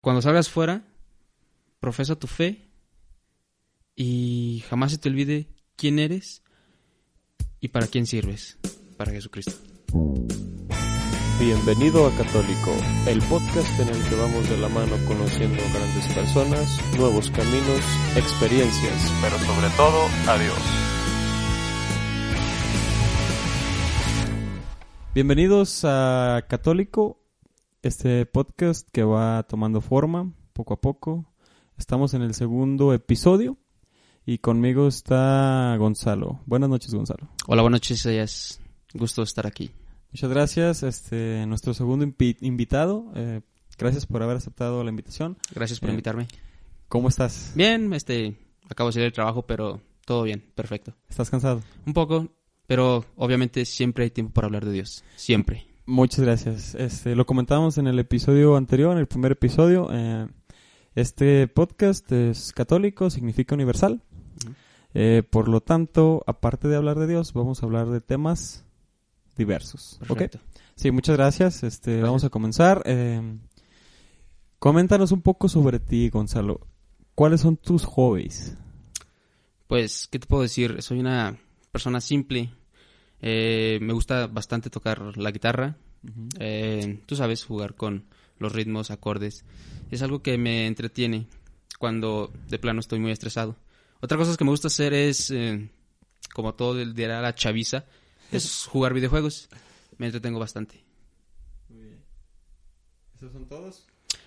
Cuando salgas fuera, profesa tu fe y jamás se te olvide quién eres y para quién sirves. Para Jesucristo. Bienvenido a Católico, el podcast en el que vamos de la mano conociendo grandes personas, nuevos caminos, experiencias, pero sobre todo a Dios. Bienvenidos a Católico, este podcast que va tomando forma poco a poco. Estamos en el segundo episodio y conmigo está Gonzalo. Buenas noches, Gonzalo. Hola, buenas noches, es gusto estar aquí. Muchas gracias, este, nuestro segundo invi- invitado. eh, gracias por haber aceptado la invitación. Gracias por Eh, invitarme. ¿Cómo estás? Bien, este, acabo de salir del trabajo, pero todo bien, perfecto. ¿Estás cansado? Un poco, pero obviamente siempre hay tiempo para hablar de Dios. Siempre. Muchas gracias. Este, lo comentábamos en el episodio anterior, en el primer episodio. eh, este podcast es católico, significa universal. Eh, por lo tanto, aparte de hablar de Dios, vamos a hablar de temas diversos. Perfecto. Sí, muchas gracias. Este, vamos a comenzar. Eh, coméntanos un poco sobre ti, Gonzalo. ¿Cuáles son tus hobbies? Pues, ¿qué te puedo decir? Soy una persona simple. Eh, me gusta bastante tocar la guitarra. Eh, tú sabes, jugar con los ritmos, acordes. Es algo que me entretiene cuando de plano estoy muy estresado. Otra cosa que me gusta hacer es, eh, como todo el día la chaviza, es jugar videojuegos. Me entretengo bastante. ¿Esos son todos?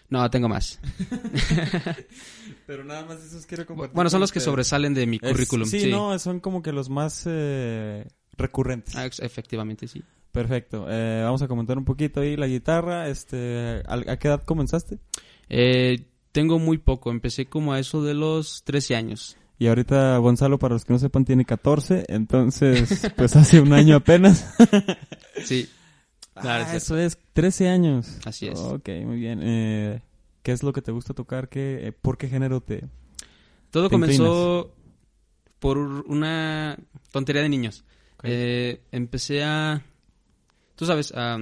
No, tengo más. Pero nada más esos quiero compartir. Bueno, son los que sobresalen de mi Es- currículum. sí, no, son como que los más eh, recurrentes. Ah, efectivamente, sí. Perfecto. Eh, vamos a comentar un poquito ahí la guitarra. Este, ¿a, a qué edad comenzaste? Eh, tengo muy poco. Empecé como a eso de los 13 años. Y ahorita Gonzalo, para los que no sepan, tiene 14. Entonces, pues hace un año apenas. Sí. Claro, Ah, es eso es, 13 años. Así es. Ok, muy bien. Eh, ¿Qué es lo que te gusta tocar? ¿Qué, eh, ¿Por qué género te...? Todo Te comenzó por una tontería de niños. Eh, empecé a, tú sabes, a,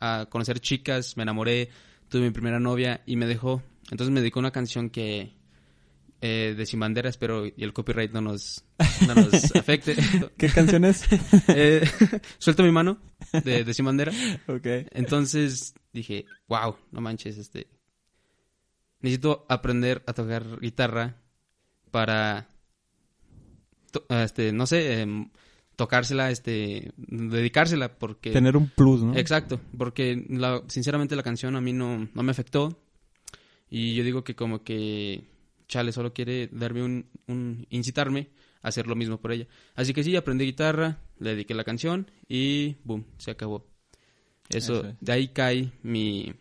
a conocer chicas, me enamoré, tuve mi primera novia y me dejó. Entonces me dedicó a una canción que eh, de Sin Bandera, espero y el copyright no nos, no nos afecte. ¿Qué canción es? Eh, Suelto mi mano de, de Sin Bandera. ok. Entonces dije, wow, no manches, este. Necesito aprender a tocar guitarra para, to- este, no sé, em, tocársela, este, dedicársela, porque... Tener un plus, ¿no? Exacto, porque la- sinceramente la canción a mí no, no me afectó y yo digo que como que Chale solo quiere darme un, un incitarme a hacer lo mismo por ella. Así que sí, aprendí guitarra, le dediqué la canción y boom, se acabó. Eso, Eso es. de ahí cae mi,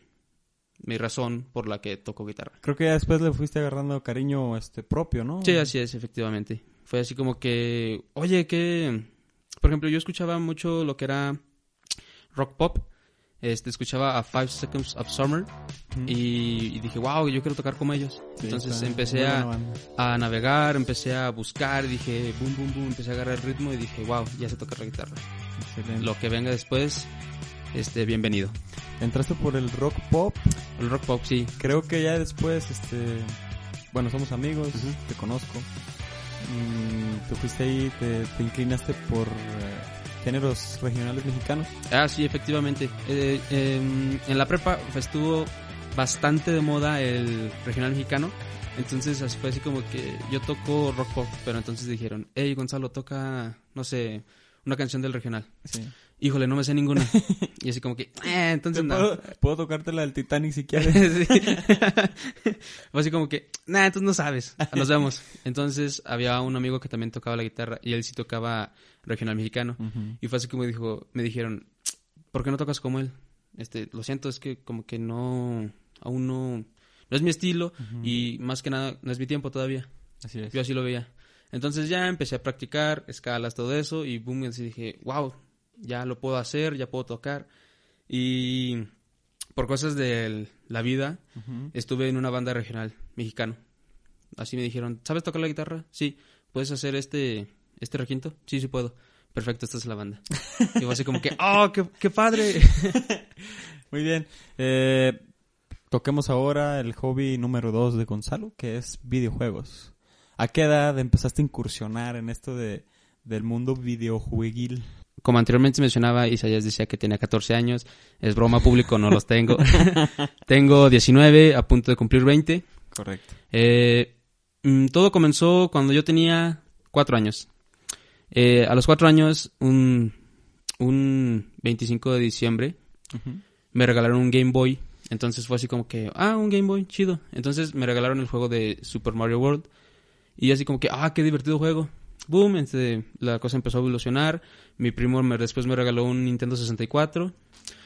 mi razón por la que toco guitarra. Creo que ya después le fuiste agarrando cariño este propio, ¿no? Sí, así es, efectivamente. Fue así como que, oye, que, por ejemplo, yo escuchaba mucho lo que era rock pop. Este, escuchaba a Five Seconds of Summer y, y dije, wow, yo quiero tocar como ellos. Sí, Entonces empecé a, a navegar, empecé a buscar, dije, boom, boom, boom, empecé a agarrar el ritmo y dije, wow, ya sé tocar la guitarra. Excelente. Lo que venga después, este, bienvenido. Entraste por el rock pop. El rock pop, sí. Creo que ya después, este... Bueno, somos amigos, te conozco. Mm, te fuiste ahí, te, te inclinaste por eh, géneros regionales mexicanos. Ah, sí, efectivamente. Eh, em, en la prepa estuvo bastante de moda el regional mexicano. Entonces así fue así como que yo toco rock pop, pero entonces dijeron, hey Gonzalo, toca, no sé, una canción del regional. Sí. Híjole, no me sé ninguna. y así como que, eh, entonces no. ¿Puedo, puedo tocarte la del Titanic si quieres. Fue así como que, nah, entonces no sabes. Nos vemos. Entonces había un amigo que también tocaba la guitarra y él sí tocaba regional mexicano. Y fue así como dijo, me dijeron, ¿por qué no tocas como él? Este, lo siento, es que como que no, aún no, no es mi estilo y más que nada no es mi tiempo todavía. Así es. Yo así lo veía. Entonces ya empecé a practicar escalas, todo eso, y boom, así dije, wow, ya lo puedo hacer, ya puedo tocar. Y por cosas de la vida, estuve en una banda regional mexicano. Así me dijeron, ¿sabes tocar la guitarra? Sí. ¿Puedes hacer este, este requinto? Sí, sí puedo. Perfecto, esta es la banda. y fue así como que, ¡oh, qué, qué padre! Muy bien. Eh, toquemos ahora el hobby número dos de Gonzalo, que es videojuegos. ¿A qué edad empezaste a incursionar en esto de, del mundo videojueguil? Como anteriormente mencionaba, Isaías decía que tenía 14 años. Es broma público, no los tengo. tengo 19, a punto de cumplir 20. Correcto. Eh, mm, todo comenzó cuando yo tenía 4 años. Eh, a los 4 años, un, un 25 de diciembre, me regalaron un Game Boy. Entonces fue así como que, ah, un Game Boy, chido. Entonces me regalaron el juego de Super Mario World. Y así como que, ah, qué divertido juego. Boom, este, la cosa empezó a evolucionar. Mi primo me, después me regaló un Nintendo 64.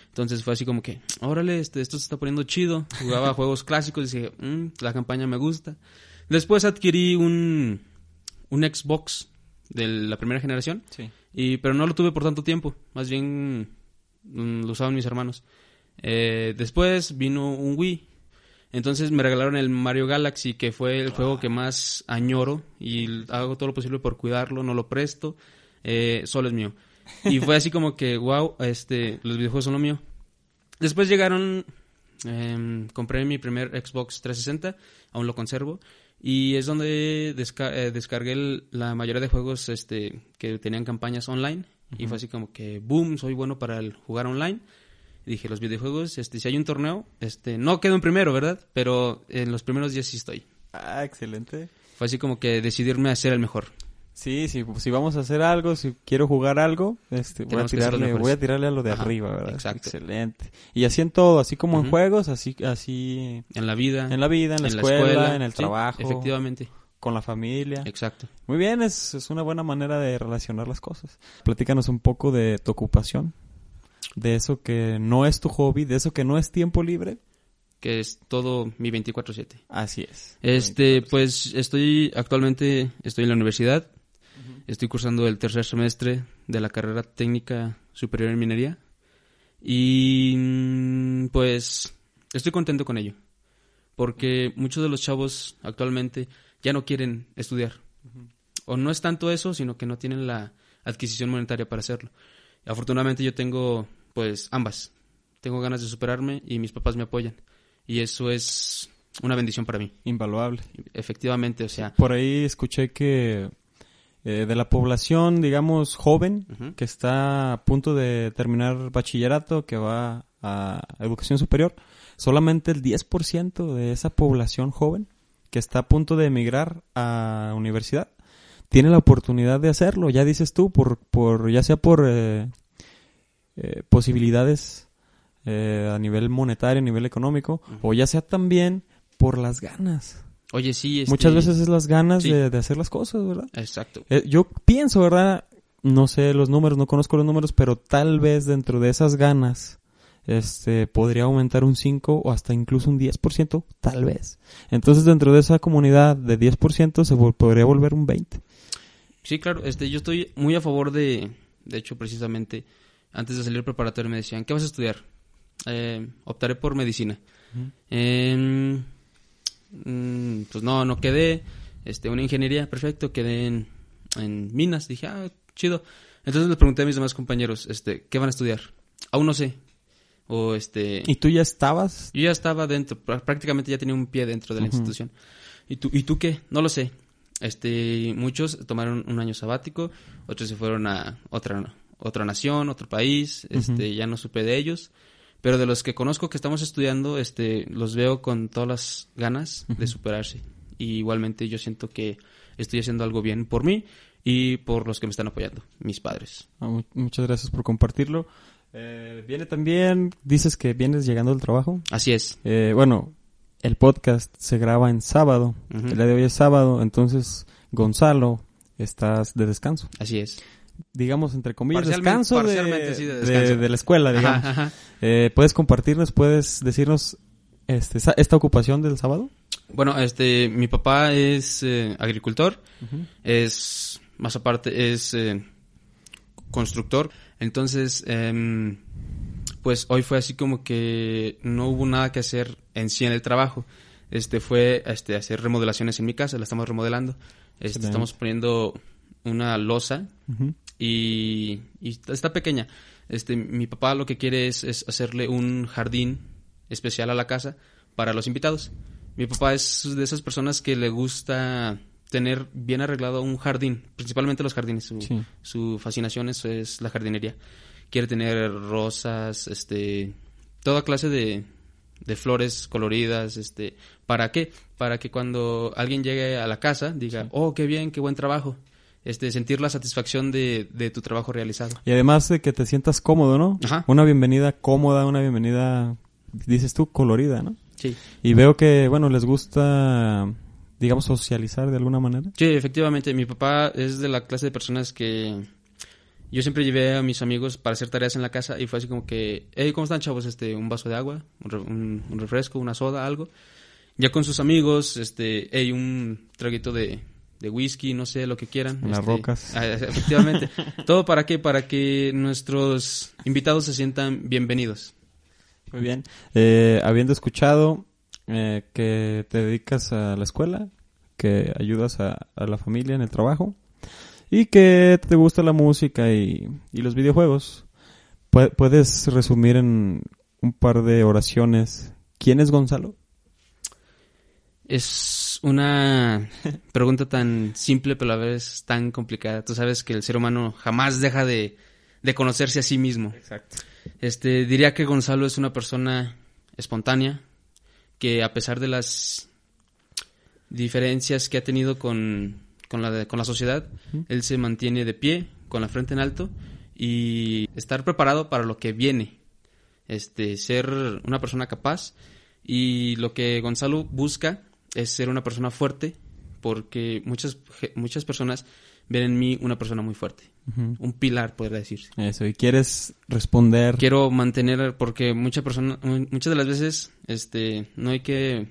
Entonces fue así como que, órale, este, esto se está poniendo chido. Jugaba juegos clásicos y dije, "Mm, la campaña me gusta. Después adquirí un, un Xbox de la primera generación. Sí. Y, pero no lo tuve por tanto tiempo. Más bien mm, lo usaban mis hermanos. Eh, después vino un Wii. Entonces me regalaron el Mario Galaxy, que fue el juego que más añoro. Y hago todo lo posible por cuidarlo, no lo presto. Eh, solo es mío. Y fue así como que, wow, este, los videojuegos son lo mío. Después llegaron, em, compré mi primer Xbox 360, aún lo conservo. Y es donde desca- eh, descargué el- la mayoría de juegos este, que tenían campañas online. Y fue así como que, boom, soy bueno para el jugar online. Dije, los videojuegos, este, si hay un torneo, este, no quedo en primero, ¿verdad? Pero en los primeros días sí estoy. Ah, excelente. Fue así como que decidirme a ser el mejor. Sí, sí, si vamos a hacer algo, si quiero jugar algo, este, voy, a tirarle, voy a tirarle a lo de Ajá, arriba, ¿verdad? exacto. Excelente. Y así en todo, así como en juegos, así, así En la vida. en la vida, en la, en la escuela, escuela, en el sí, trabajo, Efectivamente. con la familia. Exacto. Muy bien, es, es una buena manera de relacionar las cosas. Platícanos un poco de tu ocupación, de eso que no es tu hobby, de eso que no es tiempo libre. Que es todo mi 24-7. Así es. Este, pues estoy actualmente, estoy en la universidad. Estoy cursando el tercer semestre de la carrera técnica superior en minería. Y mm, pues estoy contento con ello. Porque muchos de los chavos actualmente ya no quieren estudiar. O no es tanto eso, sino que no tienen la adquisición monetaria para hacerlo. Afortunadamente yo tengo pues ambas. Tengo ganas de superarme y mis papás me apoyan. Y eso es una bendición para mí. Invaluable. Efectivamente, o sea, Por ahí escuché que eh, de la población, digamos, joven, que está a punto de terminar bachillerato, que va a educación superior, solamente el 10% de esa población joven que está a punto de emigrar a universidad tiene la oportunidad de hacerlo. Ya dices tú, por, por ya sea por eh, eh, posibilidades eh, a nivel monetario, a nivel económico, o ya sea también por las ganas. oye, sí, este- Muchas veces es las ganas sí. de, de hacer las cosas, ¿verdad? Exacto. Eh, yo pienso, ¿verdad? No sé los números, no conozco los números, pero tal vez dentro de esas ganas este podría aumentar un 5 o hasta incluso un 10%, tal vez. Entonces, dentro de esa comunidad de 10% se vol- podría volver un 20. Sí, claro, este, yo estoy muy a favor de, de hecho, precisamente, antes de salir preparatorio me decían, ¿qué vas a estudiar? Eh, optaré por medicina. Mm, pues no, no quedé, este, una ingeniería, perfecto, quedé en, en minas, dije, ah, chido. Entonces les pregunté a mis demás compañeros, este, ¿qué van a estudiar? Aún no sé. O este... ¿Y tú ya estabas? Yo ya estaba dentro, prá- prácticamente ya tenía un pie dentro de la institución. ¿Y tú, ¿Y tú qué? No lo sé. Este, muchos tomaron un año sabático, otros se fueron a otra, otra nación, otro país, este, ya no supe de ellos. Pero de los que conozco que estamos estudiando, este, los veo con todas las ganas de superarse. Y igualmente yo siento que estoy haciendo algo bien por mí y por los que me están apoyando, mis padres. Ah, mu- muchas gracias por compartirlo. Eh, viene también, dices que vienes llegando del trabajo. Así es. Eh, bueno, el podcast se graba en sábado. El día de hoy es sábado, entonces Gonzalo, estás de descanso. Así es. Digamos, entre comillas, descanso, de, parcialmente, sí, de de- descanso. de la escuela, digamos. Ajá, ajá. Eh, puedes compartirnos, puedes decirnos este, esta ocupación del sábado? Bueno, este, mi papá es eh, agricultor, es, más aparte, es eh, constructor. Entonces, em, pues hoy fue así como que no hubo nada que hacer en sí en el trabajo. Este fue este, hacer remodelaciones en mi casa, la estamos remodelando. Este, estamos poniendo una losa. Y, y está- pequeña. Este, mi papá lo que quiere es, es hacerle un jardín especial a la casa para los invitados. Mi papá es de esas personas que le gusta tener bien arreglado un jardín, principalmente los jardines. Su, Sí. su fascinación es, es la jardinería. Quiere tener rosas, este, toda clase de, de flores coloridas, este, ¿para qué? Para que cuando alguien llegue a la casa diga, oh, qué bien, qué buen trabajo. Este, sentir la satisfacción de, de tu trabajo realizado. Y además de que te sientas cómodo, ¿no? Ajá. Una bienvenida cómoda, una bienvenida, dices tú, colorida, ¿no? Sí. Y veo que, bueno, les gusta, digamos, socializar de alguna manera. Sí, efectivamente, mi papá es de la clase de personas que yo siempre llevé a mis amigos para hacer tareas en la casa y fue así como que, hey, ¿cómo están chavos? Este, un vaso de agua, un, un refresco, una soda, algo. Ya con sus amigos, este, hey, un traguito de, de whisky, no sé, lo que quieran. Unas este, rocas. ah, efectivamente. ¿Todo para qué? Para que nuestros invitados se sientan bienvenidos. Muy bien. Eh, habiendo escuchado eh, que te dedicas a la escuela, que ayudas a, a la familia en el trabajo y que te gusta la música y, y los videojuegos, pu- ¿puedes resumir en un par de oraciones quién es Gonzalo? Es una pregunta tan simple, pero a la vez tan complicada. Tú sabes que el ser humano jamás deja de, de conocerse a sí mismo. Exacto. Este, diría que Gonzalo es una persona espontánea, que a pesar de las diferencias que ha tenido con, con, la, con la sociedad, él se mantiene de pie, con la frente en alto, y estar preparado para lo que viene. Este, ser una persona capaz. Y lo que Gonzalo busca es ser una persona fuerte, porque muchas, muchas personas ven en mí una persona muy fuerte. Un pilar, podría decirse. Eso, y quieres responder. Quiero mantener, porque mucha persona, mu- muchas de las veces, este, no hay que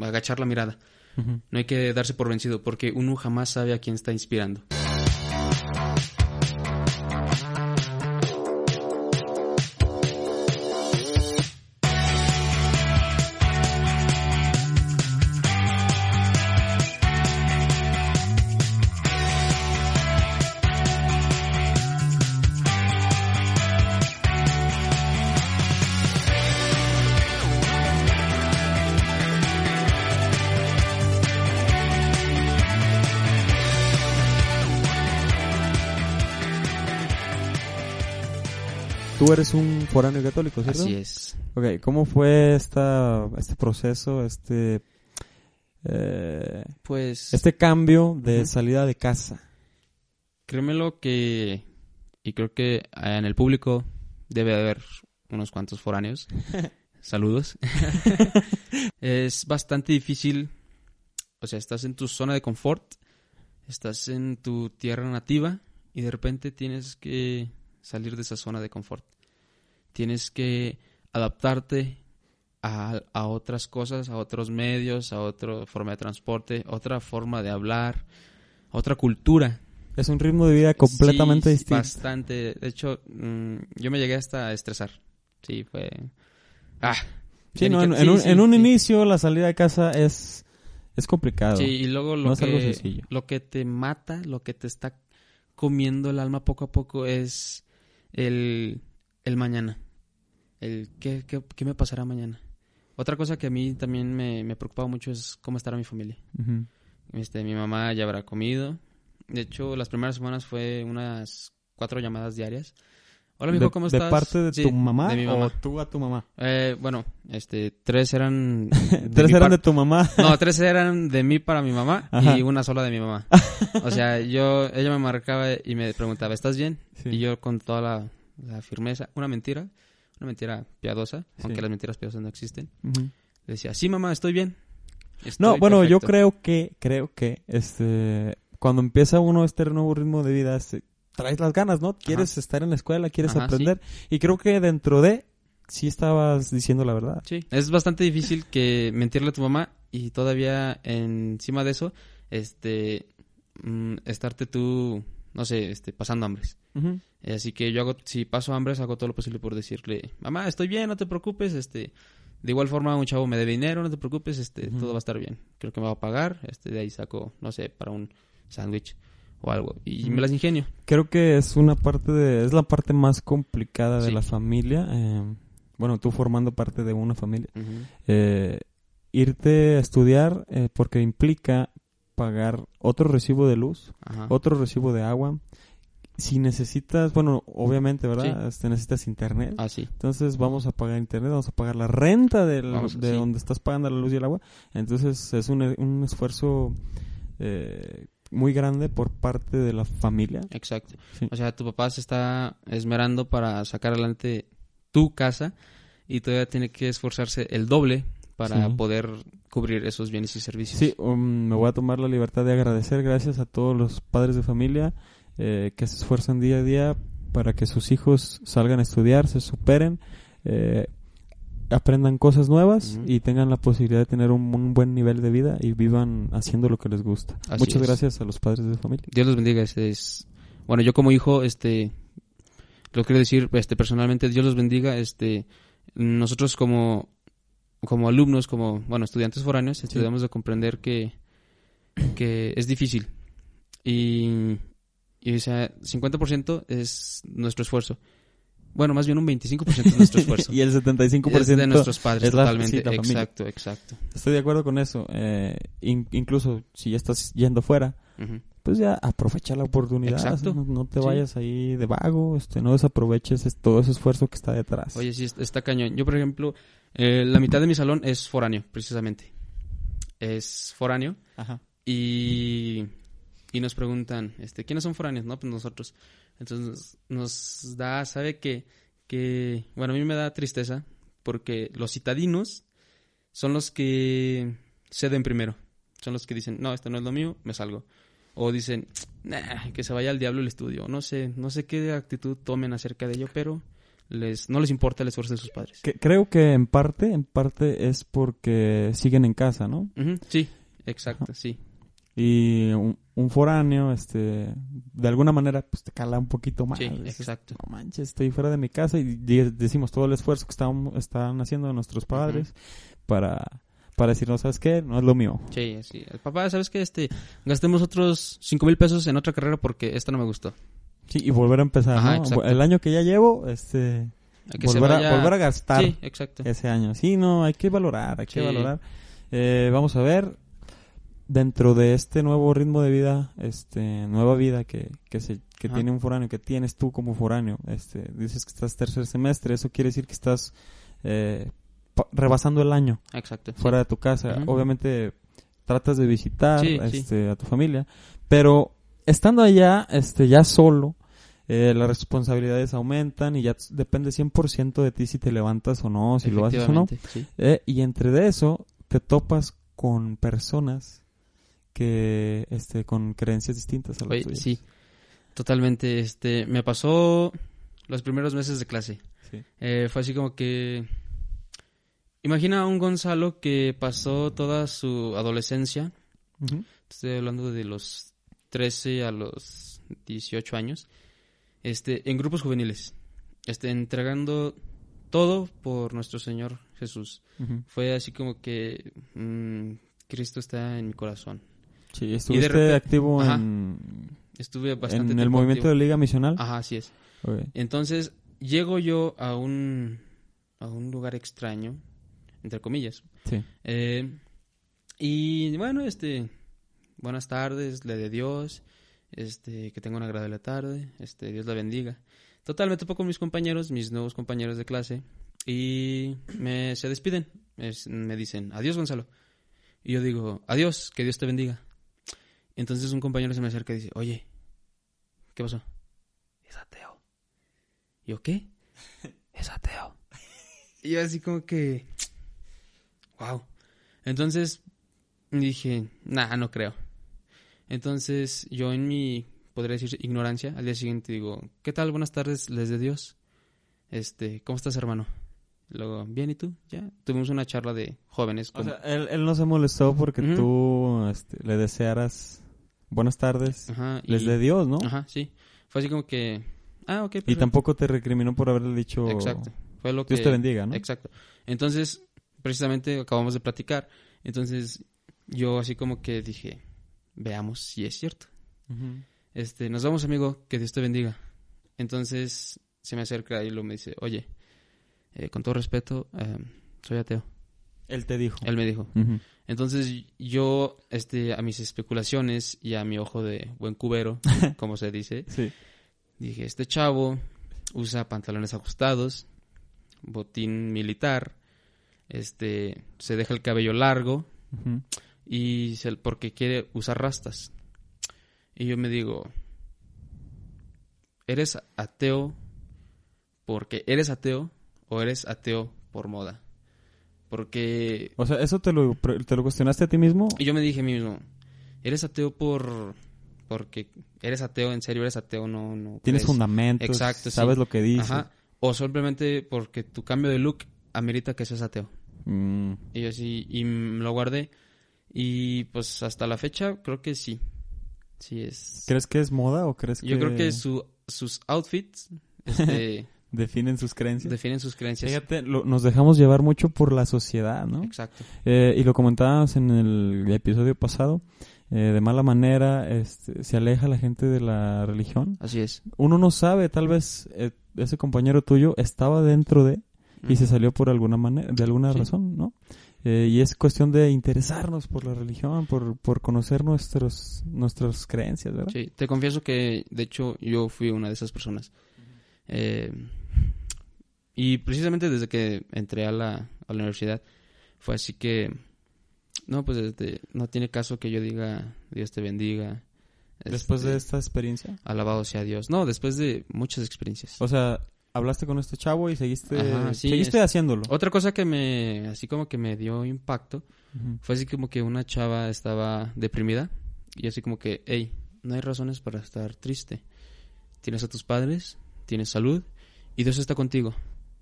agachar la mirada. No hay que darse por vencido, porque uno jamás sabe a quién está inspirando. Tú eres un foráneo católico, ¿cierto? Así es. Ok, ¿cómo fue esta, este proceso, este, eh, Pues, este cambio de salida de casa? créemelo que, y creo que eh, en el público debe haber unos cuantos foráneos. Saludos. es bastante difícil, o sea, estás en tu zona de confort, estás en tu tierra nativa y de repente tienes que salir de esa zona de confort. Tienes que adaptarte a, a otras cosas, a otros medios, a otra forma de transporte, otra forma de hablar, otra cultura. Es un ritmo de vida completamente Sí, distinto. Bastante. De hecho, mm, yo me llegué hasta a estresar. Sí, fue... Ah. Sí, no, en, sí, en un, sí, en un sí. inicio la salida de casa es, es complicado. Sí, y luego lo, No es algo que, lo que te mata, lo que te está comiendo el alma poco a poco es el, el mañana. El ¿qué, qué, qué me pasará mañana. Otra cosa que a mí también me, me preocupaba mucho es cómo estará mi familia. Este, mi mamá ya habrá comido. De hecho, las primeras semanas fue unas cuatro llamadas diarias. Hola, mijo, de, ¿cómo de estás? parte de Sí, tu mamá, de mi o mamá. tú a tu mamá? Eh, bueno, este, tres eran... de Tres eran par- de tu mamá. No, tres eran de mí para mi mamá Ajá. y una sola de mi mamá. O sea, yo, ella me marcaba y me preguntaba, ¿estás bien? Sí. Y yo con toda la, la firmeza, una mentira, una mentira piadosa, Sí. aunque las mentiras piadosas no existen, le decía, sí mamá, estoy bien. No, bueno, yo perfecto". creo que, creo que, este, cuando empieza uno este nuevo ritmo de vida, este, traes las ganas, ¿no? Quieres estar en la escuela, quieres Ajá, aprender. Y creo que dentro de, sí estabas diciendo la verdad. Sí, es bastante difícil que mentirle a tu mamá y todavía encima de eso, este, mm, estarte tú, no sé, este, pasando hambres. Eh, Así que yo hago, si paso hambres, hago todo lo posible por decirle, mamá, estoy bien, no te preocupes, este, de igual forma un chavo me debe dinero, no te preocupes, este, todo va a estar bien. Creo que me va a pagar, este, de ahí saco, no sé, para un sándwich o algo. Y me las ingenio. Creo que es una parte de, es la parte más complicada de Sí. la familia. eh, bueno, tú formando parte de una familia. Eh, irte a estudiar eh, porque implica pagar otro recibo de luz, Ajá. otro recibo de agua. Si necesitas, bueno, obviamente, ¿verdad? Este, necesitas internet. Ah, sí. Entonces vamos a pagar internet, vamos a pagar la renta del- Vamos, de sí. donde estás pagando la luz y el agua. Entonces es un, un esfuerzo eh, muy grande por parte de la familia. Exacto. Sí. O sea, tu papá se está esmerando para sacar adelante tu casa y todavía tiene que esforzarse el doble para Sí. poder cubrir esos bienes y servicios. Sí, um, me voy a tomar la libertad de agradecer gracias a todos los padres de familia eh, que se esfuerzan día a día para que sus hijos salgan a estudiar, se superen, eh, aprendan cosas nuevas y tengan la posibilidad de tener un, un buen nivel de vida y vivan haciendo lo que les gusta. Así Muchas es. gracias a los padres de familia. Dios los bendiga. Este es... Bueno, yo como hijo, este, lo quiero decir, este, personalmente, Dios los bendiga. Este, nosotros como, como alumnos, como, bueno, estudiantes foráneos, Sí. de comprender que, que es difícil. Y, y, o sea, 50% es nuestro esfuerzo. Bueno, más bien un 25% es nuestro esfuerzo. y el 75% es de nuestros padres, es la- totalmente. sí, la familia. exacto, exacto. Estoy de acuerdo con eso. Eh, in- incluso si ya estás yendo fuera, pues ya aprovecha la oportunidad. Exacto. No, no te Sí. vayas ahí de vago, este, no desaproveches es- todo ese esfuerzo que está detrás. Oye, sí, está cañón. Yo, por ejemplo, eh, la mitad de mi salón es foráneo, precisamente. Es foráneo. Ajá. Y, y nos preguntan, este, ¿quiénes son foráneos? No, pues nosotros. Entonces nos da, ¿sabe qué? Que, bueno, a mí me da tristeza porque los citadinos son los que ceden primero. Son los que dicen, no, esto no es lo mío, me salgo. O dicen, nah, que se vaya al diablo el estudio. No sé, no sé qué actitud tomen acerca de ello, pero les, no les importa el esfuerzo de sus padres. Que- creo que en parte, en parte es porque siguen en casa, ¿no? Sí, exacto, sí. Y un, un foráneo, este, de alguna manera, pues te cala un poquito más. Sí, Dices, exacto. No manches, estoy fuera de mi casa y decimos todo el esfuerzo que están, están haciendo nuestros padres para, para decirnos, ¿sabes qué? No es lo mío. Sí, sí. Papá, ¿sabes qué? Este, gastemos otros cinco mil pesos en otra carrera porque esta no me gustó. Sí, y volver a empezar, Ajá, ¿no? El año que ya llevo, este, A que se volver, vaya- a, volver a gastar Sí, exacto. ese año. Sí, no, hay que valorar, hay que valorar. Eh, vamos a ver, dentro de este nuevo ritmo de vida, este, nueva vida que, que, se, que Ajá. tiene un foráneo, que tienes tú como foráneo, este, dices que estás tercer semestre, eso quiere decir que estás eh, rebasando el año Exacto. sí. fuera de tu casa. Obviamente tratas de visitar Sí, sí. este, a tu familia, pero estando allá, este, ya solo, eh, las responsabilidades aumentan y ya depende 100% de ti si te levantas o no, si lo haces o no. Eh, y entre de eso te topas con personas que este con creencias distintas a las Oye, tuyas. sí. Totalmente. Este, me pasó los primeros meses de clase. Sí. Eh, fue así como que... Imagina a un Gonzalo que pasó toda su adolescencia. Estoy hablando de los 13 a los 18 años. Este, en grupos juveniles. Este, entregando todo por nuestro Señor Jesús. Fue así como que mm, Cristo está en mi corazón. Sí, estuviste repente- activo Ajá. en, Estuve bastante en el movimiento de. Liga Misional. Ajá, así es. Entonces, llego yo a un a un lugar extraño, entre comillas. Sí. Eh, y bueno, este, buenas tardes, le de Dios, este, que tenga una agradable tarde, este, Dios la bendiga. Total, me topo con mis compañeros, mis nuevos compañeros de clase, y me se despiden, Es- me dicen, adiós Gonzalo. Y yo digo, adiós, que Dios te bendiga. Entonces un compañero se me acerca y dice, oye, ¿qué pasó? Es ateo. Yo, ¿qué? Es ateo. Y yo así como que, wow. Entonces dije, nah, no creo. Entonces yo en mi, podría decir, ignorancia, al día siguiente digo, ¿qué tal? Buenas tardes, les de Dios. Este, ¿cómo estás, hermano? Luego, bien, ¿y tú? Ya. Tuvimos una charla de jóvenes. O como- sea, él, él no se molestó porque tú este, le desearas buenas tardes. Ajá, Les y- de Dios, ¿no? Ajá, sí. Fue así como que... Ah, ok, Y perfecto. tampoco te recriminó por haberle dicho Exacto. Fue lo que... Dios te bendiga, ¿no? Exacto. Entonces, precisamente acabamos de platicar. Entonces, yo así como que dije, veamos si es cierto. Este, nos vamos, amigo, que Dios te bendiga. Entonces, se me acerca y lo me dice, oye, eh, con todo respeto, eh, soy ateo. Él te dijo. Él me dijo. Entonces, yo, este, a mis especulaciones y a mi ojo de buen cubero, como se dice, Sí. dije, este chavo usa pantalones ajustados, botín militar, este, se deja el cabello largo y se, porque quiere usar rastas. Y yo me digo, ¿eres ateo porque eres ateo o eres ateo por moda? Porque O sea, ¿eso te lo, te lo cuestionaste a ti mismo? y yo me dije a mí mismo, ¿eres ateo por porque eres ateo, en serio eres ateo, no no Tienes crees? fundamentos, Exacto, sí. sabes lo que dices. Ajá. O simplemente porque tu cambio de look amerita que seas ateo. Mm, Y yo así, y lo guardé. Y pues hasta la fecha creo que sí. Sí es. ¿Crees que es moda o crees que Yo creo que su, sus outfits este, definen sus creencias? definen sus creencias. Fíjate, lo- nos dejamos llevar mucho por la sociedad, ¿no? Exacto. Eh, y lo comentábamos en el episodio pasado, eh, de mala manera este, se aleja la gente de la religión. Así es. Uno no sabe, tal vez eh, ese compañero tuyo estaba dentro de y se salió por alguna manera, de alguna Sí. razón, ¿no? Eh, y es cuestión de interesarnos por la religión, por, por conocer nuestros, nuestras creencias, ¿verdad? Sí, te confieso que de hecho yo fui una de esas personas. Y precisamente desde que entré a la, a la universidad fue así que, no, pues este, no tiene caso que yo diga Dios te bendiga. Después de este, esta experiencia. Alabado sea Dios. No, después de muchas experiencias. O sea, hablaste con este chavo y seguiste, Ajá, sí, seguiste es- haciéndolo. Otra cosa que me, así como que me dio impacto, fue así como que una chava estaba deprimida y así como que, hey, no hay razones para estar triste. Tienes a tus padres, tienes salud y Dios está contigo.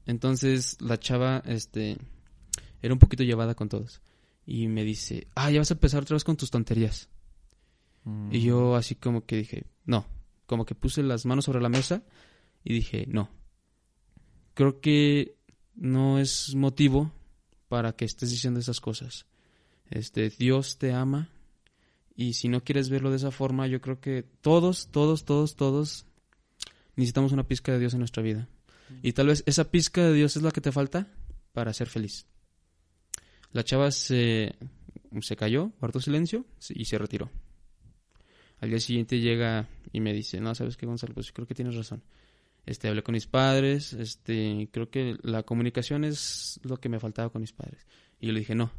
Entonces la chava, este, era un poquito llevada con todos y me dice, ah, ya vas a empezar otra vez con tus tonterías. Mm. Y yo así como que dije, no, como que puse las manos sobre la mesa y dije, no. Creo que no es motivo para que estés diciendo esas cosas. Este, Dios te ama y si no quieres verlo de esa forma, yo creo que todos, todos, todos, todos necesitamos una pizca de Dios en nuestra vida. Y tal vez esa pizca de Dios es la que te falta para ser feliz. La chava se, se cayó, guardó silencio y se retiró. Al día siguiente llega y me dice, no, ¿sabes qué, Gonzalo? Pues creo que tienes razón. Este, hablé con mis padres, este, creo que la comunicación es lo que me faltaba con mis padres. Y yo le dije, no,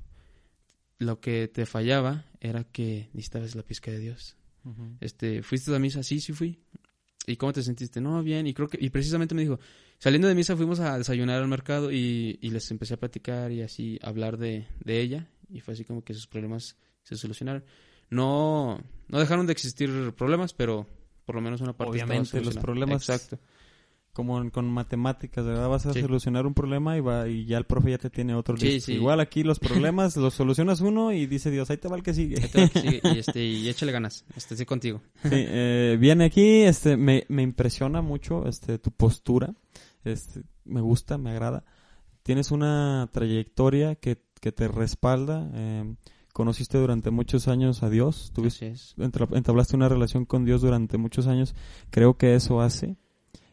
lo que te fallaba era que necesitabas la pizca de Dios. Este, ¿fuiste a misa? Sí, sí fui. ¿Y cómo te sentiste? No, bien. Y creo que, y precisamente me dijo, saliendo de misa fuimos a desayunar al mercado y, y les empecé a platicar y así hablar de, de ella. Y fue así como que sus problemas se solucionaron. No, no dejaron de existir problemas, pero por lo menos una parte Obviamente, los problemas- Exacto. Como en- con matemáticas, ¿verdad? Vas a Sí. solucionar un problema y va y ya el profe ya te tiene otro Sí, listo. sí. Igual aquí los problemas los solucionas uno y dice Dios, ahí te va el que sigue. Ahí te va, sigue, y, este, y échale ganas. Este, estoy contigo. Sí, eh, viene aquí, este, me, me impresiona mucho, este, tu postura, este, me gusta, me agrada. Tienes una trayectoria que, que te respalda. eh, conociste durante muchos años a Dios, tuviste, entablaste una relación con Dios durante muchos años. Creo que eso hace,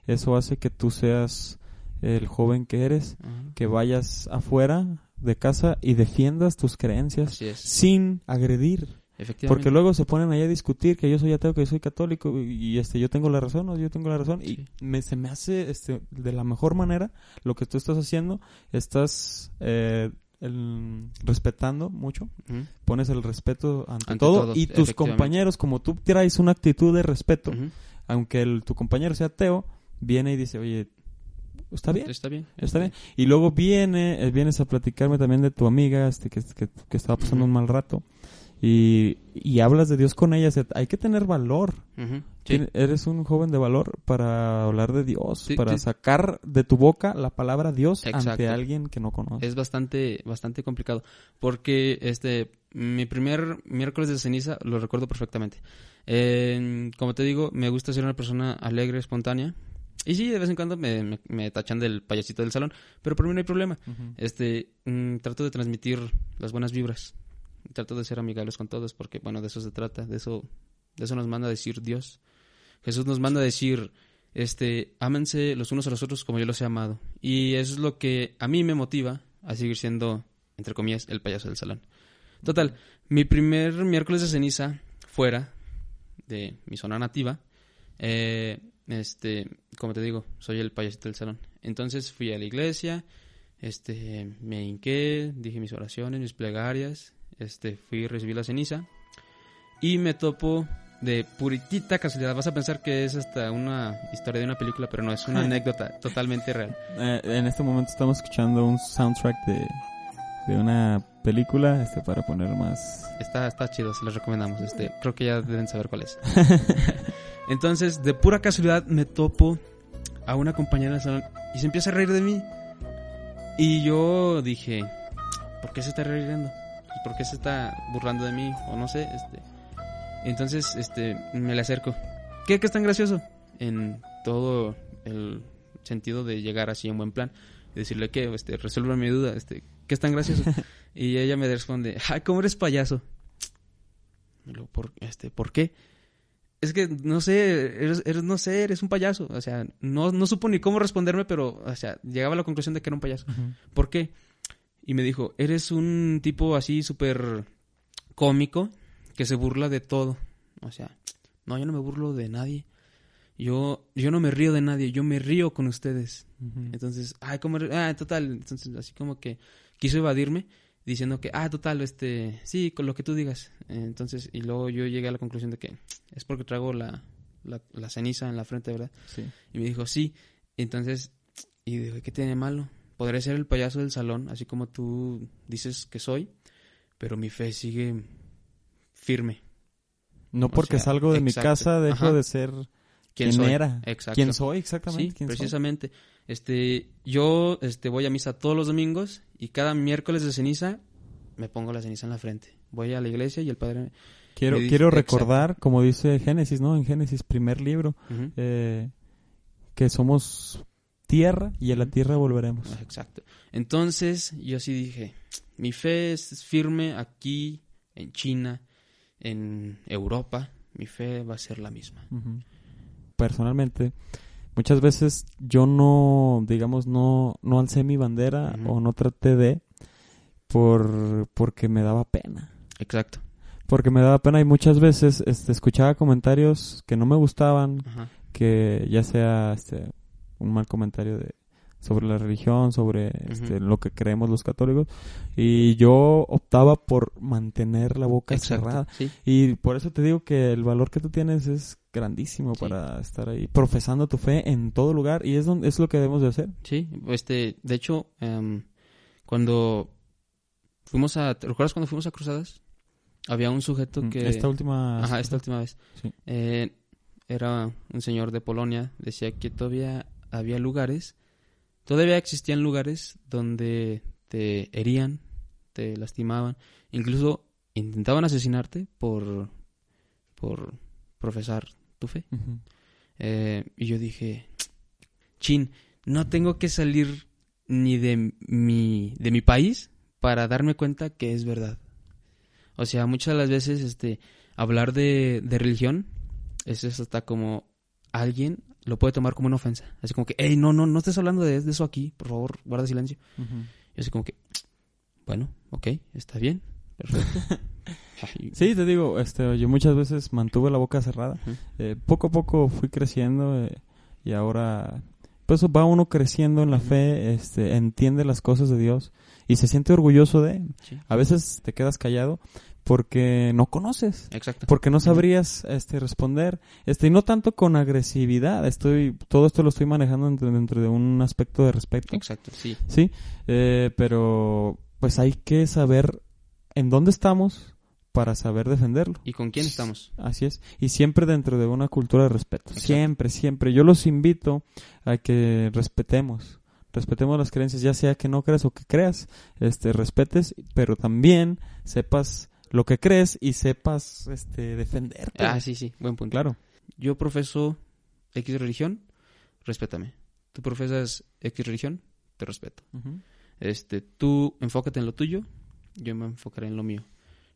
eso hace que tú seas el joven que eres, Ajá. que vayas afuera de casa y defiendas tus creencias sin agredir. Efectivamente. Porque luego se ponen ahí a discutir que yo soy ateo, que yo soy católico y, este yo tengo la razón o yo tengo la razón Sí. y me, se me hace este de la mejor manera lo que tú estás haciendo, estás eh, el- respetando mucho, pones el respeto ante, Ante todo todos, y tus compañeros como tú traes una actitud de respeto, aunque el- tu compañero sea ateo, viene y dice, "Oye, está bien." Está bien. Está bien. Y luego viene, eh, vienes a platicarme también de tu amiga, este, que, que, que estaba pasando un mal rato. Y, y hablas de Dios con ellas, hay que tener valor. Sí. Eres un joven de valor para hablar de Dios, Sí, para sí. sacar de tu boca la palabra Dios ante Exacto. alguien que no conoces. Es bastante, bastante complicado. Porque este, mi primer miércoles de ceniza lo recuerdo perfectamente. Eh, como te digo, me gusta ser una persona alegre, espontánea. Y sí, de vez en cuando me, me- me tachan del payasito del salón, pero por mí no hay problema. Este, mm, trato de transmitir las buenas vibras. Trato de ser amigables con todos porque, bueno, de eso se trata. De eso, de eso nos manda a decir Dios. Jesús nos manda a decir, este, ámense los unos a los otros como yo los he amado. Y eso es lo que a mí me motiva a seguir siendo, entre comillas, el payaso del salón. Total, mi primer miércoles de ceniza fuera de mi zona nativa, eh, este, como te digo, soy el payasito del salón. Entonces fui a la iglesia, este, me hinqué, dije mis oraciones, mis plegarias, este, fui y recibí la ceniza y me topo de puritita casualidad. Vas a pensar que es hasta una historia de una película, pero no, es una anécdota totalmente real. Eh, en este momento estamos escuchando un soundtrack de, de una película este para poner más... Está, está chido, se los recomendamos. Este, creo que ya deben saber cuál es. Entonces, de pura casualidad, me topo a una compañera del salón y se empieza a reír de mí. Y yo dije, ¿por qué se está riendo? ¿Por qué se está burlando de mí? O no sé, este. Entonces, este, me le acerco. ¿Qué, qué es tan gracioso? En todo el sentido de llegar así en buen plan. Y decirle que, este, resuelva mi duda, este, ¿qué es tan gracioso? y ella me responde, ay, ¿cómo eres payaso? Y luego, ¿por, este, ¿por qué? Es que, no sé, eres, eres, no sé, eres un payaso. O sea, no, no supo ni cómo responderme, pero, o sea, llegaba a la conclusión de que era un payaso. ¿Por qué? Y me dijo, eres un tipo así súper cómico que se burla de todo. O sea, no, yo no me burlo de nadie. Yo, yo no me río de nadie, yo me río con ustedes. Entonces, ay, ¿cómo eres? Ah, total. Entonces, así como que quiso evadirme diciendo que, ah, total, este, sí, con lo que tú digas. Entonces, y luego yo llegué a la conclusión de que es porque traigo la, la, la ceniza en la frente, ¿verdad? Sí. Y me dijo, sí. Entonces, y dije, ¿qué tiene de malo? Podré ser el payaso del salón, así como tú dices que soy, pero mi fe sigue firme. No porque sea, salgo de mi casa dejo Ajá. de ser ¿Quién quien era. Exacto. ¿Quién soy exactamente? Sí, ¿Quién soy? precisamente. Este, yo este, voy a misa todos los domingos y cada miércoles de ceniza me pongo la ceniza en la frente. Voy a la iglesia y el padre... Quiero, dice- quiero exacto. recordar, como dice Génesis, ¿no? En Génesis, primer libro, eh, que somos tierra y a la tierra volveremos. Ah, Exacto. Entonces, yo sí dije, mi fe es firme aquí, en China, en Europa, mi fe va a ser la misma. Personalmente, muchas veces yo no, digamos, no, no alcé mi bandera o no traté de por porque me daba pena. Exacto. Porque me daba pena y muchas veces este, escuchaba comentarios que no me gustaban, Ajá. que ya sea este, un mal comentario de sobre la religión, sobre este, lo que creemos los católicos, y yo optaba por mantener la boca Exacto. cerrada. Sí. Y por eso te digo que el valor que tú tienes es grandísimo Sí. para estar ahí profesando tu fe en todo lugar y es donde es lo que debemos de hacer. Sí, este, de hecho, em, cuando fuimos a, ¿te recuerdas cuando fuimos a Cruzadas? Había un sujeto Mm, que... Esta última Ajá, esta última vez. Sí. Eh, era un señor de Polonia, decía que todavía había lugares, todavía existían lugares donde te herían, te lastimaban, incluso intentaban asesinarte por, por profesar tu fe. Eh, y yo dije, chin, no tengo que salir ni de mi, de mi país para darme cuenta que es verdad. O sea, muchas de las veces este, hablar de, de religión es hasta como alguien lo puede tomar como una ofensa. Así como que, hey, no, no, no estés hablando de, de eso aquí, por favor, guarda silencio. Ujú. Y así como que, bueno, ok, está bien, perfecto. Sí, te digo, este, yo muchas veces mantuve la boca cerrada. Ujú. Eh, poco a poco fui creciendo eh, y ahora, pues va uno creciendo en la fe, este, entiende las cosas de Dios y se siente orgulloso de. Sí. A veces te quedas callado porque no conoces, Exacto. porque no sabrías, este, responder, este, y no tanto con agresividad. Estoy, todo esto lo estoy manejando dentro, dentro de un aspecto de respeto. Exacto, sí. Sí, eh, pero pues hay que saber en dónde estamos para saber defenderlo. ¿Y con quién estamos? Así es. Y siempre dentro de una cultura de respeto. Exacto. Siempre, siempre. Yo los invito a que respetemos. Respetemos las creencias, ya sea que no creas o que creas. Este, respetes, pero también sepas lo que crees y sepas este, defenderte. Ah, sí, sí, buen punto. Claro. Yo profeso X religión, respétame. Tú profesas X religión, te respeto. Este, tú enfócate en lo tuyo, yo me enfocaré en lo mío.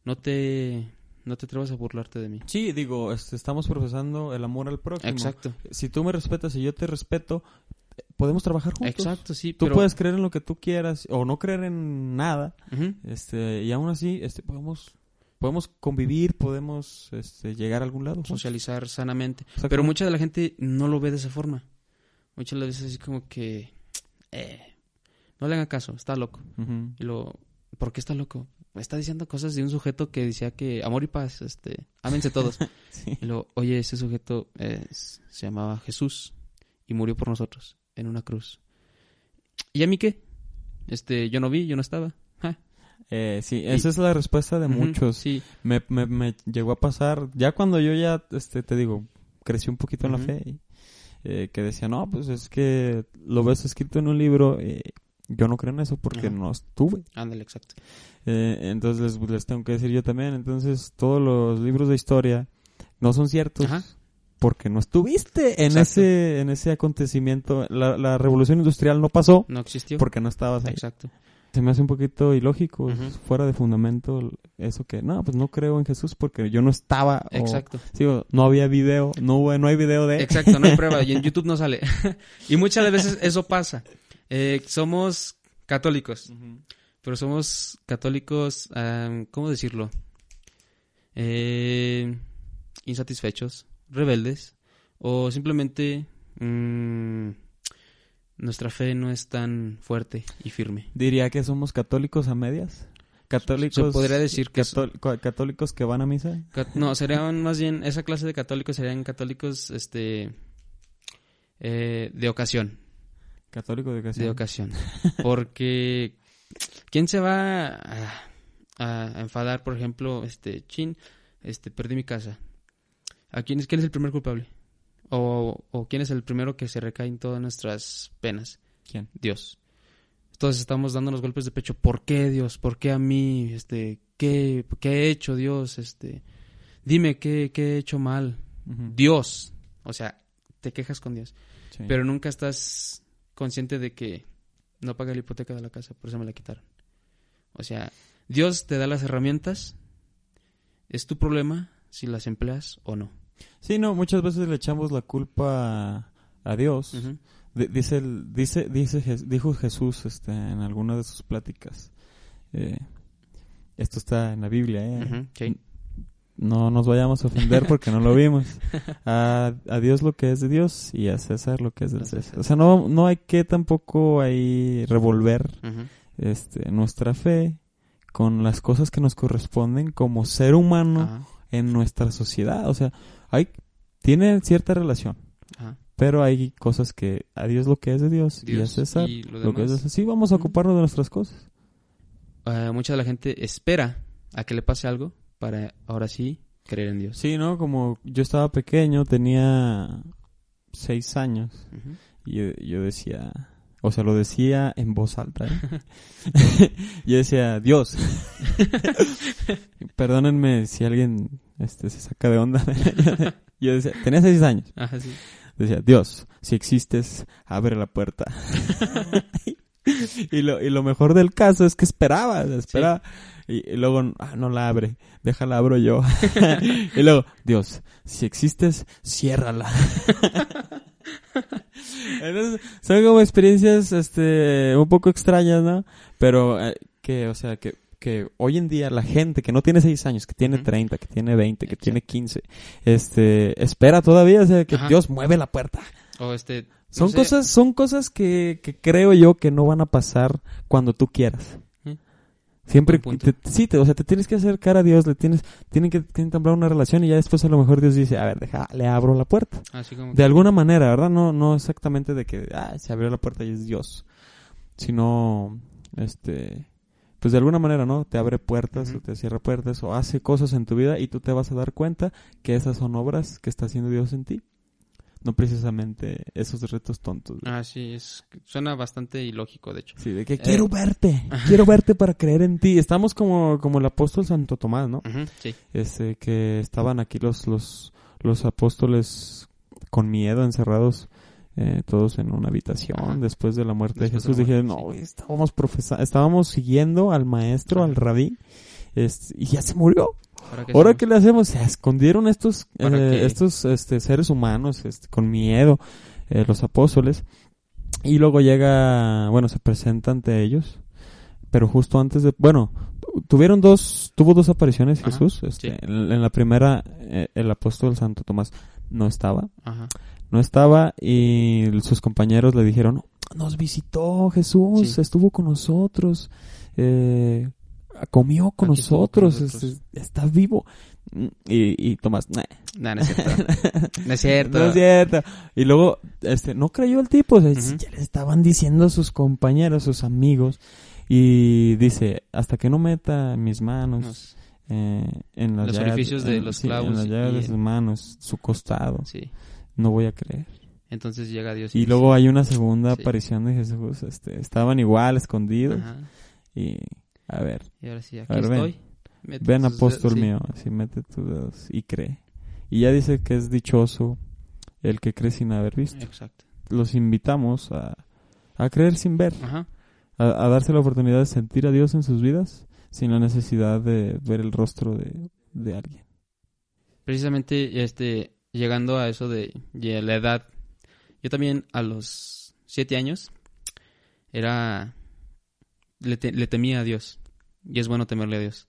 No te, no te atrevas a burlarte de mí. Sí, digo, este, estamos profesando el amor al próximo. Exacto, Si tú me respetas y yo te respeto, podemos trabajar juntos. exacto, sí. Tú pero- puedes creer en lo que tú quieras o no creer en nada, este, y aún así, este, podemos, podemos convivir, podemos, este, llegar a algún lado. socializar sanamente. Pero mucha de la gente no lo ve de esa forma. Muchas veces así como que, eh, no le hagan caso, está loco. Y lo, ¿por qué está loco? Está diciendo cosas de un sujeto que decía que amor y paz, este, ámense todos. Sí. Y luego, oye, ese sujeto es- se llamaba Jesús y murió por nosotros en una cruz. ¿Y a mí qué? Este, yo no vi, yo no estaba. Eh, sí, esa es la respuesta de muchos. Sí, Me, me, me llegó a pasar, ya cuando yo ya, este, te digo, crecí un poquito en la fe, y, eh, que decía, no, pues es que lo ves escrito en un libro, eh, yo no creo en eso porque Ajá. no estuve. ándale, exacto. Eh, entonces les, les tengo que decir yo también, entonces todos los libros de historia no son ciertos Ajá. porque no estuviste en Exacto. ese en ese acontecimiento. La, la revolución industrial no pasó No existió. porque no estabas ahí. Exacto. Se me hace un poquito ilógico, fuera de fundamento, eso que, no, pues no creo en Jesús porque yo no estaba. o- Exacto. sí, o no había video, no, hubo- no hay video de... Exacto, no hay prueba y en YouTube no sale. y muchas veces eso pasa. Eh, somos católicos, pero somos católicos, ¿cómo decirlo? Eh, insatisfechos, rebeldes, o simplemente mm, nuestra fe no es tan fuerte y firme. Diría que somos católicos a medias. Católicos... Se podría decir que cató- ca- católicos que van a misa. No, serían más bien, esa clase de católicos serían católicos, este, eh, de ocasión. Católicos de ocasión. De ocasión. Porque, ¿quién se va a, a enfadar, por ejemplo, este, chin, este, perdí mi casa? ¿A quién es, quién es el primer culpable? O, o quién es el primero que se recae en todas nuestras penas? ¿Quién? Dios. Entonces estamos dándonos golpes de pecho. ¿Por qué Dios? ¿Por qué a mí? Este, ¿qué, qué he hecho Dios? Este, dime qué, qué he hecho mal. Dios. O sea, te quejas con Dios. Sí. Pero nunca estás consciente de que no pagué la hipoteca de la casa, por eso me la quitaron. O sea, Dios te da las herramientas. Es tu problema si las empleas o no. Sí, no, muchas veces le echamos la culpa a, Dios. Dice, dice, dice, dijo Jesús este, en alguna de sus pláticas. eh, esto está en la Biblia, ¿eh? Sí. No nos vayamos a ofender porque no lo vimos. A, a Dios lo que es de Dios y a César lo que es del César. O sea, no, no hay que tampoco ahí revolver este, nuestra fe con las cosas que nos corresponden como ser humano en nuestra sociedad. O sea, hay, tiene cierta relación. ajá. Pero hay cosas que a Dios lo que es de Dios, y a Dios César y lo lo, que es de. César. Sí, vamos a ocuparnos de nuestras cosas. Eh, mucha de la gente espera a que le pase algo para ahora sí creer en Dios. Sí, ¿no? Como yo estaba pequeño, tenía seis años, y yo, yo decía, o sea, lo decía en voz alta. ¿eh? yo decía, Dios. Perdónenme si alguien este, se saca de onda. yo decía, tenía seis años. Ajá, sí. Decía, Dios, si existes, abre la puerta. y, lo, y lo mejor del caso es que esperaba, esperaba. Y, y luego, ah, no la abre, déjala abro yo. y luego, Dios, si existes, ciérrala. Entonces, son como experiencias, este, un poco extrañas, ¿no? Pero, eh, que, o sea, que, que hoy en día la gente que no tiene seis años, que tiene Ujú. 30, que tiene 20, que Exacto. tiene 15, este, espera todavía, o sea, que Ajá. Dios mueve la puerta. O este. no Son sé, cosas, son cosas que, que creo yo que no van a pasar cuando tú quieras. Siempre, te- sí, te- o sea, te tienes que acercar a Dios, le tienes, tienen que, que entablar una relación y ya después a lo mejor Dios dice, a ver, deja, le abro la puerta. Así como. De alguna manera, ¿verdad? No, no exactamente de que, ah, se abrió la puerta y es Dios. Sino, este, pues de alguna manera, ¿no? Te abre puertas o te cierra puertas o hace cosas en tu vida y tú te vas a dar cuenta que esas son obras que está haciendo Dios en ti. No precisamente esos retos tontos. güey. Ah, sí, es, suena bastante ilógico, de hecho. Sí, de que Eh, quiero verte, quiero verte para creer en ti. Estamos como, como el apóstol Santo Tomás, ¿no? Sí. Este, que estaban aquí los, los, los apóstoles con miedo, encerrados, eh, todos en una habitación Ajá. después de la muerte Después de de Jesús. Dijeron, muerte, no, sí. estábamos profesa estábamos siguiendo al maestro, al rabí, este, y ya se murió. Ahora que Ahora qué le hacemos, se escondieron estos, ¿Para eh, estos este, seres humanos este, con miedo, eh, los apóstoles, y luego llega, bueno, se presenta ante ellos, pero justo antes de, bueno, tu- tuvieron dos, tuvo dos apariciones Ajá, Jesús, este, sí. en, en la primera eh, el apóstol Santo Tomás no estaba, Ajá. No estaba y sus compañeros le dijeron, nos visitó Jesús, Sí. estuvo con nosotros, eh, comió con Aquí con nosotros, este, está vivo. Y, y Tomás, "Nah, No, no es cierto. no es cierto. no es cierto. Y luego, este, no creyó el tipo, o sea, ya le estaban diciendo a sus compañeros, sus amigos, y dice, hasta que no meta mis manos Nos- eh, en las Los llagas- orificios de en- los sí, clavos en las y de sus manos, su costado, Sí. No voy a creer. Entonces llega Dios Y dice, luego hay una segunda Sí. aparición de Jesús, este, estaban igual, escondidos, Ajá. y, a ver, Y ahora sí, aquí ver, ven. estoy. Ven tus apóstol mío, así mete tus dedos y cree. Y ya dice que es dichoso el que cree sin haber visto. Exacto. Los invitamos a, a creer sin ver, Ajá. a, a darse la oportunidad de sentir a Dios en sus vidas sin la necesidad de ver el rostro de, de alguien. Precisamente, este, llegando a eso de, de la edad, yo también a los siete años era, le, te- le temía a Dios. Y es bueno temerle a Dios.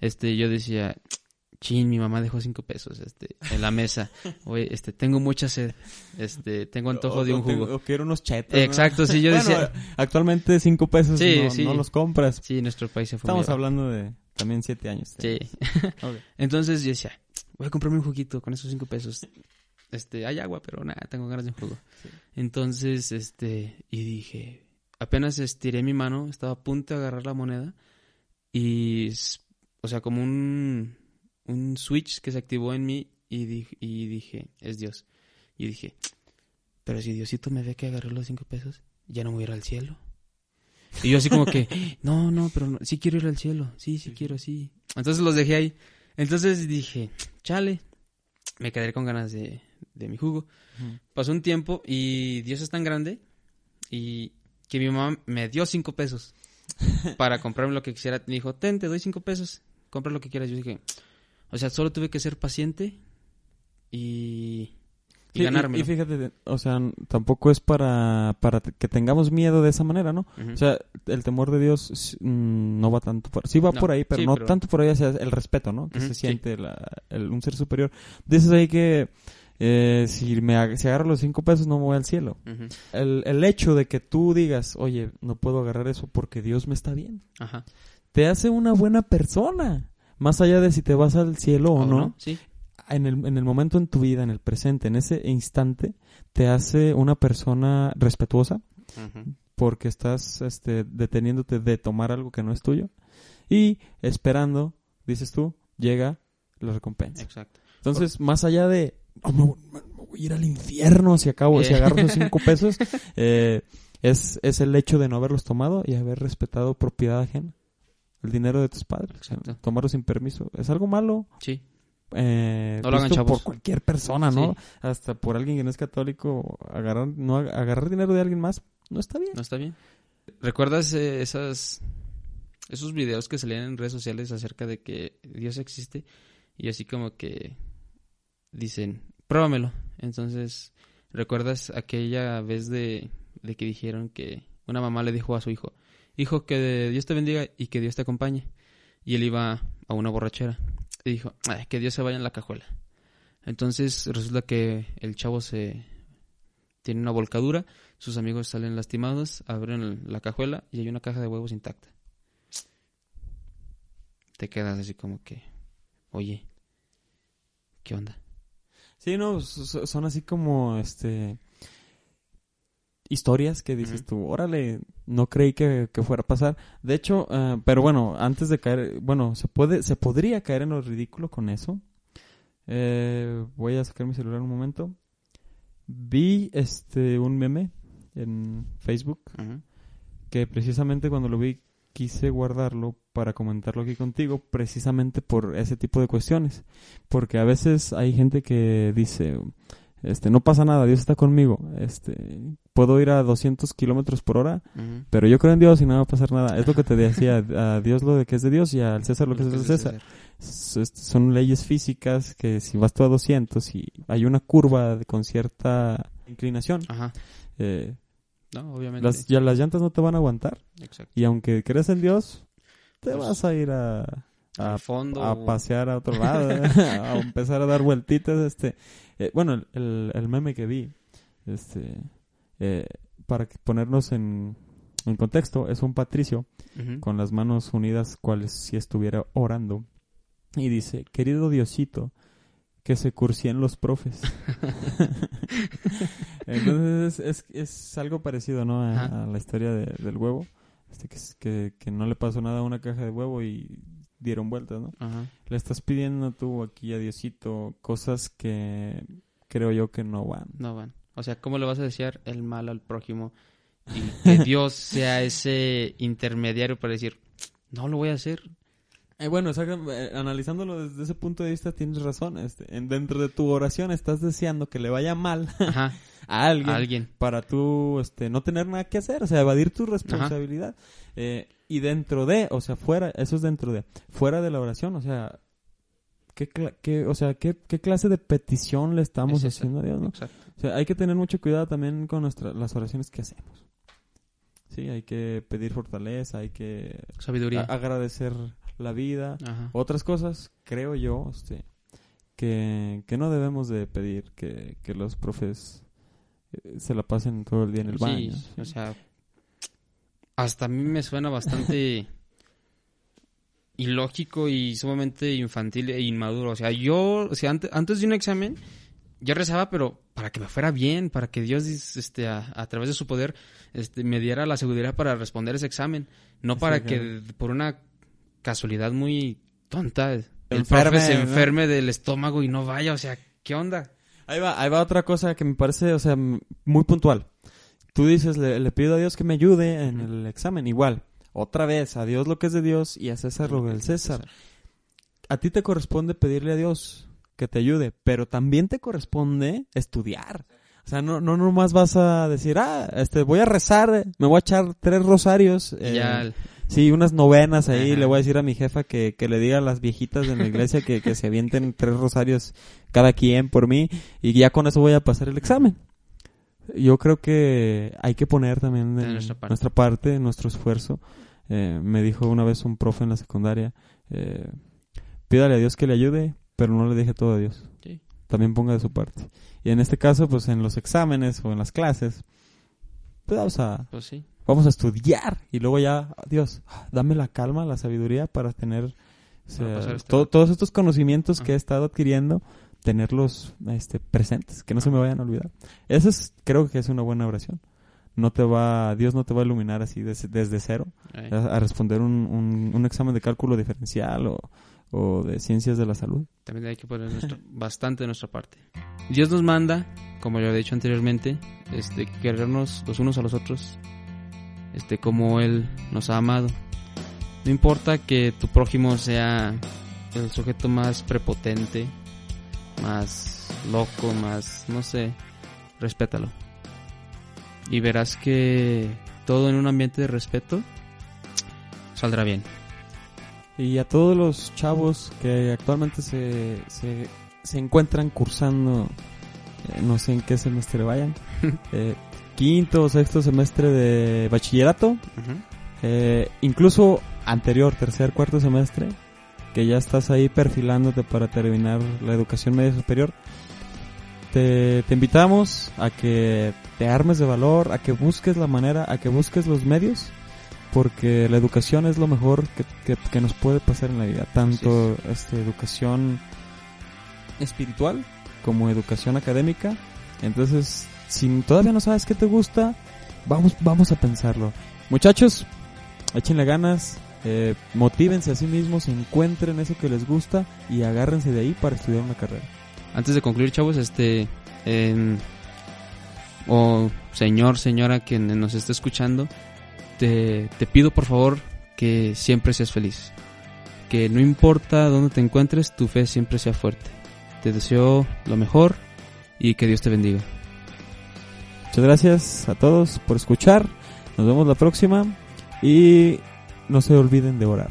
Este, yo decía, chin, mi mamá dejó cinco pesos, este, en la mesa. Oye, este, tengo mucha sed. Este, tengo antojo de un jugo. Quiero unos chetos. ¿no? Exacto, sí, yo Bueno, decía, actualmente cinco pesos Sí, no, sí. no los compras. sí, nuestro país se fue Estamos hablando de también siete años. Sí. Ok. Entonces yo decía, voy a comprarme un juguito con esos cinco pesos. Este, hay agua, pero nada, tengo ganas de un jugo. Entonces, este, y dije, apenas estiré mi mano, estaba a punto de agarrar la moneda y, o sea, como un, un switch que se activó en mí y dije, y dije, es Dios. Y dije, pero si Diosito me ve que agarré los cinco pesos, ya no voy a ir al cielo. Y yo así como que, no, no, pero no, sí quiero ir al cielo, sí, sí quiero, sí. Entonces los dejé ahí. Entonces dije, chale, me quedaré con ganas de, de mi jugo. Pasó un tiempo y Dios es tan grande y que mi mamá me dio cinco pesos para comprarme lo que quisiera. Me dijo, ten, te doy cinco pesos, compra lo que quieras. Yo dije, o sea, solo tuve que ser paciente y, y Sí, ganármelo. Y, fíjate, o sea, tampoco es para, para que tengamos miedo de esa manera, ¿no? O sea, el temor de Dios mm, no va tanto por... Sí va No, por ahí, pero sí, no pero- tanto por ahí hacia el respeto, ¿no? Que se sí. siente la- el- un ser superior. Dices ahí que eh, si me si agarro los cinco pesos no me voy al cielo. El, el hecho de que tú digas, oye, no puedo agarrar eso porque Dios me está viendo, Ajá. te hace una buena persona. Más allá de si te vas al cielo o, ¿O no, Sí. En el, en el momento en tu vida, en el presente, en ese instante, te hace una persona respetuosa porque estás este, deteniéndote de tomar algo que no es tuyo y esperando, dices tú, llega la recompensa. Exacto. Entonces, más allá de, "Oh, me, voy- me voy a ir al infierno si acabo, si Eh. agarro esos cinco pesos, eh, es, es el hecho de no haberlos tomado y haber respetado propiedad ajena. El dinero de tus padres. Exacto. tomarlo sin permiso. ¿Es algo malo? Sí. Eh, No lo hagan, por cualquier persona, ¿no? Sí. Hasta por alguien que no es católico, agarrar, no, ag- agarrar dinero de alguien más no está bien. ¿No está bien? ¿Recuerdas eh, esas esos videos que salían en redes sociales acerca de que Dios existe y así como que dicen, pruébamelo? Entonces, ¿recuerdas aquella vez de, de que dijeron que una mamá le dijo a su hijo, hijo, que Dios te bendiga y que Dios te acompañe? Y él iba a una borrachera dijo, "Ay, que Dios se vaya en la cajuela. Entonces resulta que el chavo se tiene una volcadura, sus amigos salen lastimados, abren la cajuela y hay una caja de huevos intacta. Te quedas así como que, oye, ¿qué onda? Sí, no, so- so- son así como, este... historias que dices tú, órale, no creí que, que fuera a pasar. De hecho, eh, pero bueno, antes de caer, bueno, se puede, se podría caer en lo ridículo con eso. Eh, voy a sacar mi celular un momento. Vi este un meme en Facebook Ujú. que precisamente cuando lo vi quise guardarlo para comentarlo aquí contigo precisamente por ese tipo de cuestiones porque a veces hay gente que dice este no pasa nada Dios está conmigo este puedo ir a 200 kilómetros por hora pero yo creo en Dios y no va a pasar nada es lo que te decía a Dios lo de que es de Dios y al César lo que es de César S- est- son leyes físicas que si vas tú a 200 y hay una curva de- con cierta inclinación Ajá. eh, No, obviamente. las, ya las llantas no te van a aguantar Exacto. y aunque creas en Dios, te Pues, vas a ir a, a, fondo. pasear a otro lado, a empezar a dar vueltitas. Este, eh, bueno, el, el, meme que vi, este, eh, para ponernos en, en contexto, es un patricio con las manos unidas, cuales si estuviera orando, y dice, querido Diosito, que se cursien los profes. Entonces es, es, es algo parecido, ¿no? A, la historia de- del huevo. Este, que, que, que no le pasó nada a una caja de huevo y dieron vueltas, ¿no? Ajá. Le estás pidiendo tú aquí a Diosito cosas que creo yo que no van. No van. O sea, ¿cómo le vas a desear el mal al prójimo? Y que Dios sea ese intermediario para decir, no lo voy a hacer. Eh, bueno, saca- eh, analizándolo desde ese punto de vista tienes razón. Este, en, dentro de tu oración estás deseando que le vaya mal Ajá. a alguien, A alguien. para tú este, no tener nada que hacer, o sea, evadir tu responsabilidad. Eh, y dentro de, o sea, fuera, eso es dentro de, fuera de la oración, o sea, ¿qué, qué- o sea, ¿qué, qué clase de petición le estamos Es haciendo a Dios? ¿no? Exacto. O sea, hay que tener mucho cuidado también con nuestra, las oraciones que hacemos. Sí, hay que pedir fortaleza, hay que Sabiduría. agradecer la vida, Ajá. otras cosas, creo yo, este, que, que no debemos de pedir que, que los profes eh, se la pasen todo el día en el Sí, baño. o sea, hasta a mí me suena bastante ilógico y sumamente infantil e inmaduro. O sea, yo, o sea, antes, antes de un examen, yo rezaba, pero para que me fuera bien, para que Dios, este, a, a través de su poder, este, me diera la seguridad para responder ese examen. No Sí, para claro. que, por una casualidad muy tonta, el Enferme, profe se ¿no? enferme del estómago y no vaya. O sea, ¿qué onda? Ahí va, ahí va otra cosa que me parece, o sea, muy puntual. Tú dices, le, le pido a Dios que me ayude en el examen, igual. Otra vez, a Dios lo que es de Dios y a César lo del César. A ti te corresponde pedirle a Dios que te ayude, pero también te corresponde estudiar. O sea, no, no nomás vas a decir, ah, este, voy a rezar, me voy a echar tres rosarios. Eh, ya, Sí, unas novenas ahí. Ajá. Le voy a decir a mi jefa que, que le diga a las viejitas de la iglesia que, que se avienten tres rosarios cada quien por mí. Y ya con eso voy a pasar el examen. Yo creo que hay que poner también de De nuestra parte. nuestra parte, nuestro esfuerzo. Eh, me dijo una vez un profe en la secundaria, eh, pídale a Dios que le ayude, pero no le deje todo a Dios. Sí. También ponga de su parte. Y en este caso, pues en los exámenes o en las clases, pues vamos a, pues sí. vamos a estudiar y luego ya, Dios, dame la calma, la sabiduría para tener o sea, este todos estos conocimientos que he estado adquiriendo, tenerlos este, presentes, que no se me vayan a olvidar. Eso es, creo que es una buena oración. No te va, Dios no te va a iluminar así des- desde cero a, a responder un, un, un examen de cálculo diferencial o, o de ciencias de la salud. También hay que poner nuestra- bastante de nuestra parte. Dios nos manda, como yo he dicho anteriormente, este, querernos los unos a los otros, este, como Él nos ha amado. No importa que tu prójimo sea el sujeto más prepotente, más loco, más, no sé, respétalo. Y verás que todo en un ambiente de respeto saldrá bien. Y a todos los chavos que actualmente se, se, se encuentran cursando, eh, no sé en qué semestre vayan, eh, quinto o sexto semestre de bachillerato, eh, incluso anterior, tercer, cuarto semestre, que ya estás ahí perfilándote para terminar la educación media superior, te, te invitamos a que te armes de valor, a que busques la manera, a que busques los medios, porque la educación es lo mejor que, que- que nos puede pasar en la vida, tanto este, educación espiritual como educación académica. Entonces, si todavía no sabes qué te gusta, vamos, vamos a pensarlo. Muchachos, échenle ganas, eh, motívense a sí mismos, encuentren eso que les gusta y agárrense de ahí para estudiar una carrera. Antes de concluir, chavos, este... em, o señor, señora que nos esté escuchando, te, te pido por favor que siempre seas feliz. Que no importa dónde te encuentres, tu fe siempre sea fuerte. Te deseo lo mejor y que Dios te bendiga. Muchas gracias a todos por escuchar. Nos vemos la próxima y no se olviden de orar.